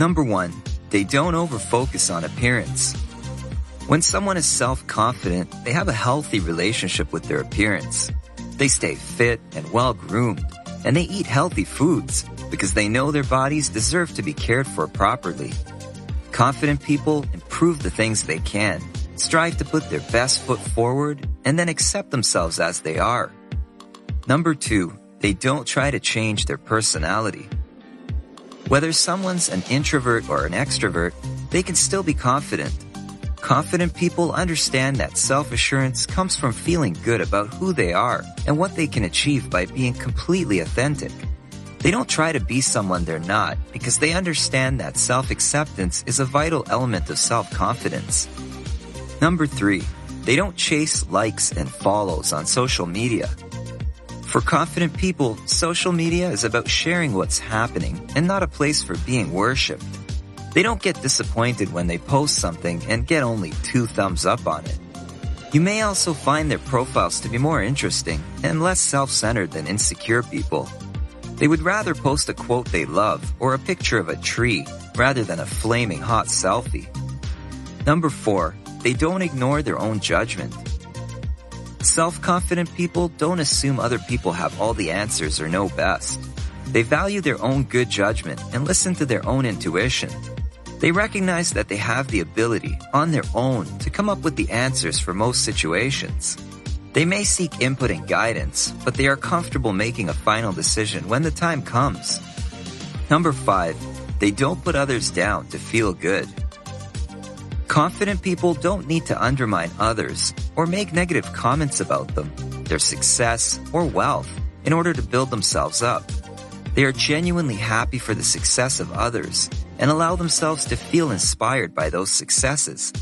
Number one, they don't overfocus on appearance. When someone is self-confident, they have a healthy relationship with their appearance. They stay fit and well groomed, and they eat healthy foods because they know their bodies deserve to be cared for properly. Confident people improve the things they can, strive to put their best foot forward, and then accept themselves as they are. Number two, they don't try to change their personality. Whether someone's an introvert or an extrovert, they can still be confident. Confident people understand that self-assurance comes from feeling good about who they are and what they can achieve by being completely authentic. They don't try to be someone they're not because they understand that self-acceptance is a vital element of self-confidence. Number three, they don't chase likes and follows on social media. For confident people, social media is about sharing what's happening and not a place for being worshipped. They don't get disappointed when they post something and get only two thumbs up on it. You may also find their profiles to be more interesting and less self-centered than insecure people. They would rather post a quote they love or a picture of a tree rather than a flaming hot selfie. Number four, they don't ignore their own judgment. Self-confident people don't assume other people have all the answers or know best. They value their own good judgment and listen to their own intuition. They recognize that they have the ability, on their own, to come up with the answers for most situations. They may seek input and guidance, but they are comfortable making a final decision when the time comes. Number five, they don't put others down to feel good. Confident people don't need to undermine others or make negative comments about them, their success, or wealth in order to build themselves up. They are genuinely happy for the success of others and allow themselves to feel inspired by those successes.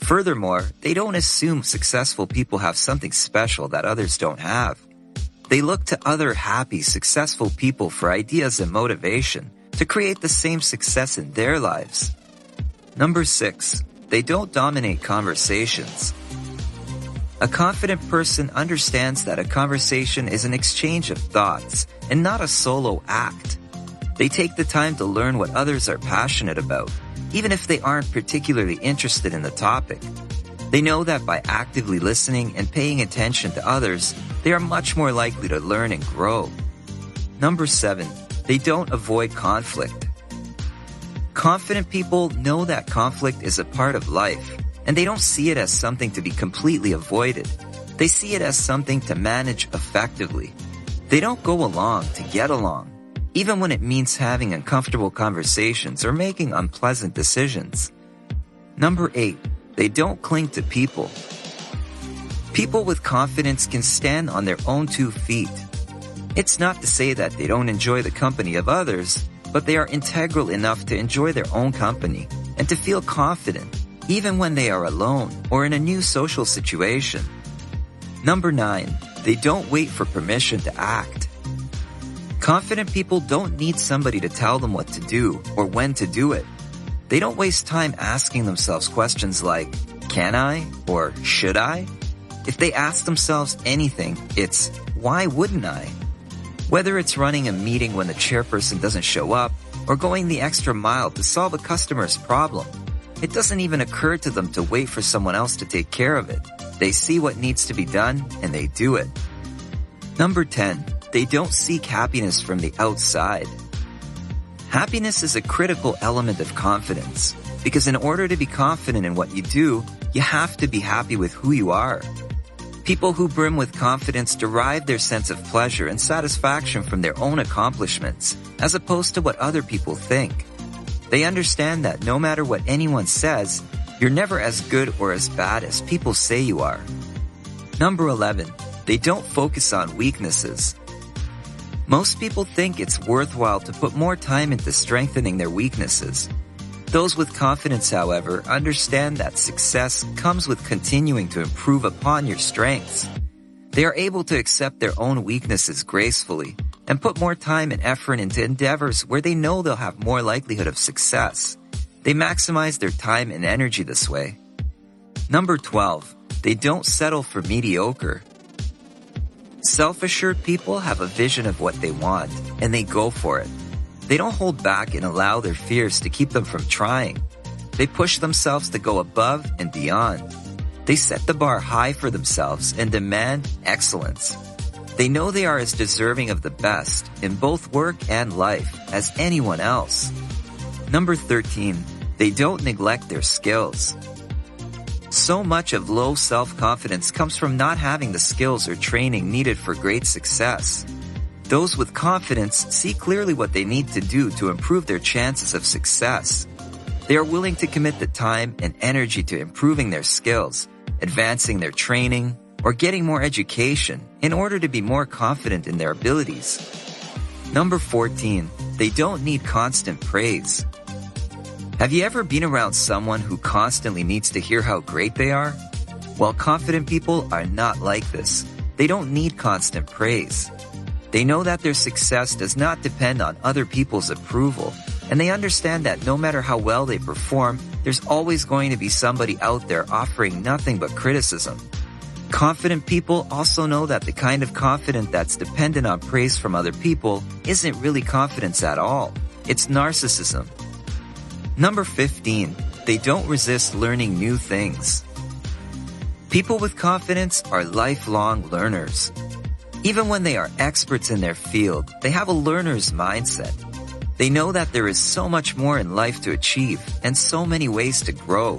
Furthermore, they don't assume successful people have something special that others don't have. They look to other happy, successful people for ideas and motivation to create the same success in their lives. Number six, they don't dominate conversations. A confident person understands that a conversation is an exchange of thoughts and not a solo act. They take the time to learn what others are passionate about even if they aren't particularly interested in the topic. They know that by actively listening and paying attention to others, they are much more likely to learn and grow. Number seven, they don't avoid conflict. Confident people know that conflict is a part of life, and they don't see it as something to be completely avoided. They see it as something to manage effectively. They don't go along to get along even when it means having uncomfortable conversations or making unpleasant decisions. Number eight, they don't cling to people. People with confidence can stand on their own two feet. It's not to say that they don't enjoy the company of others, but they are integral enough to enjoy their own company and to feel confident, even when they are alone or in a new social situation. Number nine, they don't wait for permission to act. Confident people don't need somebody to tell them what to do or when to do it. They don't waste time asking themselves questions like, can I or should I? If they ask themselves anything, it's, why wouldn't I? Whether it's running a meeting when the chairperson doesn't show up or going the extra mile to solve a customer's problem, it doesn't even occur to them to wait for someone else to take care of it. They see what needs to be done and they do it. Number 10. They don't seek happiness from the outside. Happiness is a critical element of confidence because in order to be confident in what you do, you have to be happy with who you are. People who brim with confidence derive their sense of pleasure and satisfaction from their own accomplishments, as opposed to what other people think. They understand that no matter what anyone says, you're never as good or as bad as people say you are. Number 11. They don't focus on weaknesses. Most people think it's worthwhile to put more time into strengthening their weaknesses. Those with confidence, however, understand that success comes with continuing to improve upon your strengths. They are able to accept their own weaknesses gracefully and put more time and effort into endeavors where they know they'll have more likelihood of success. They maximize their time and energy this way. Number 12. They don't settle for mediocre. Self-assured people have a vision of what they want, and they go for it. They don't hold back and allow their fears to keep them from trying. They push themselves to go above and beyond. They set the bar high for themselves and demand excellence. They know they are as deserving of the best in both work and life as anyone else. Number 13, they don't neglect their skills. So much of low self-confidence comes from not having the skills or training needed for great success. Those with confidence see clearly what they need to do to improve their chances of success. They are willing to commit the time and energy to improving their skills, advancing their training, or getting more education in order to be more confident in their abilities. Number 14, they don't need constant praise. Have you ever been around someone who constantly needs to hear how great they are? Well, confident people are not like this. They don't need constant praise. They know that their success does not depend on other people's approval, and they understand that no matter how well they perform, there's always going to be somebody out there offering nothing but criticism. Confident people also know that the kind of confidence that's dependent on praise from other people isn't really confidence at all. It's narcissism. Number 15, they don't resist learning new things. People with confidence are lifelong learners. Even when they are experts in their field, they have a learner's mindset. They know that there is so much more in life to achieve and so many ways to grow.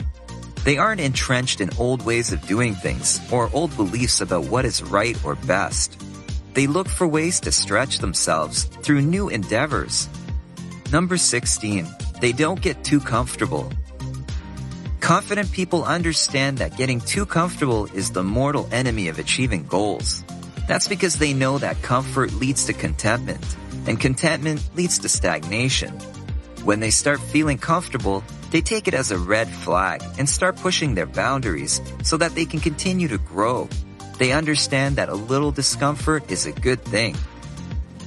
They aren't entrenched in old ways of doing things or old beliefs about what is right or best. They look for ways to stretch themselves through new endeavors. Number 16, they don't get too comfortable. Confident people understand that getting too comfortable is the mortal enemy of achieving goals. That's because they know that comfort leads to contentment, and contentment leads to stagnation. When they start feeling comfortable, they take it as a red flag and start pushing their boundaries so that they can continue to grow. They understand that a little discomfort is a good thing.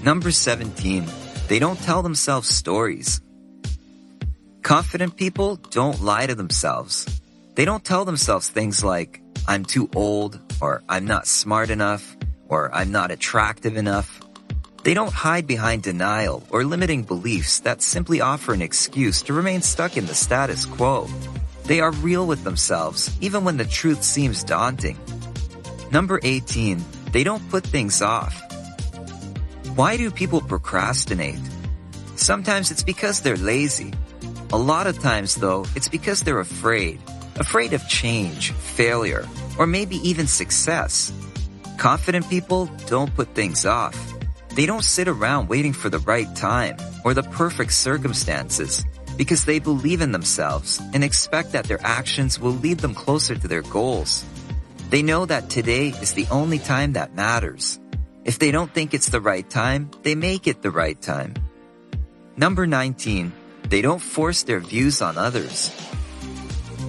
Number 17, they don't tell themselves stories. Confident people don't lie to themselves. They don't tell themselves things like, I'm too old, or I'm not smart enough, or I'm not attractive enough. They don't hide behind denial or limiting beliefs that simply offer an excuse to remain stuck in the status quo. They are real with themselves, even when the truth seems daunting. Number 18, they don't put things off. Why do people procrastinate? Sometimes it's because they're lazy. A lot of times, though, it's because they're afraid. Afraid of change, failure, or maybe even success. Confident people don't put things off. They don't sit around waiting for the right time or the perfect circumstances because they believe in themselves and expect that their actions will lead them closer to their goals. They know that today is the only time that matters. If they don't think it's the right time, they make it the right time. Number 19, they don't force their views on others.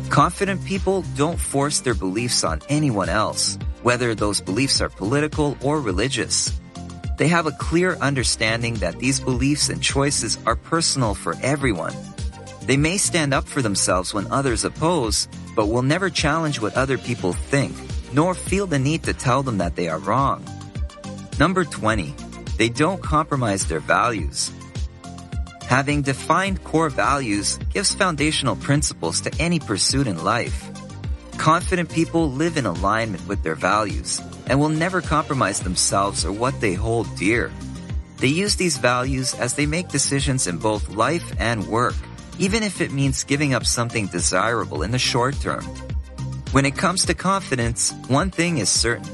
Confident people don't force their beliefs on anyone else whether those beliefs are political or religious. They have a clear understanding that these beliefs and choices are personal for everyone. They may stand up for themselves when others oppose, but will never challenge what other people think, nor feel the need to tell them that they are wrong. Number 20, they don't compromise their values. Having defined core values gives foundational principles to any pursuit in life. Confident people live in alignment with their values and will never compromise themselves or what they hold dear. They use these values as they make decisions in both life and work, even if it means giving up something desirable in the short term. When it comes to confidence, one thing is certain.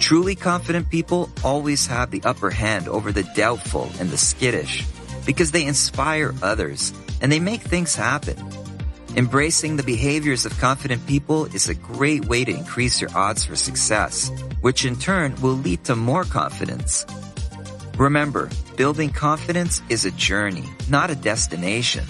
Truly confident people always have the upper hand over the doubtful and the skittish because they inspire others and they make things happen. Embracing the behaviors of confident people is a great way to increase your odds for success, which in turn will lead to more confidence. Remember, building confidence is a journey, not a destination.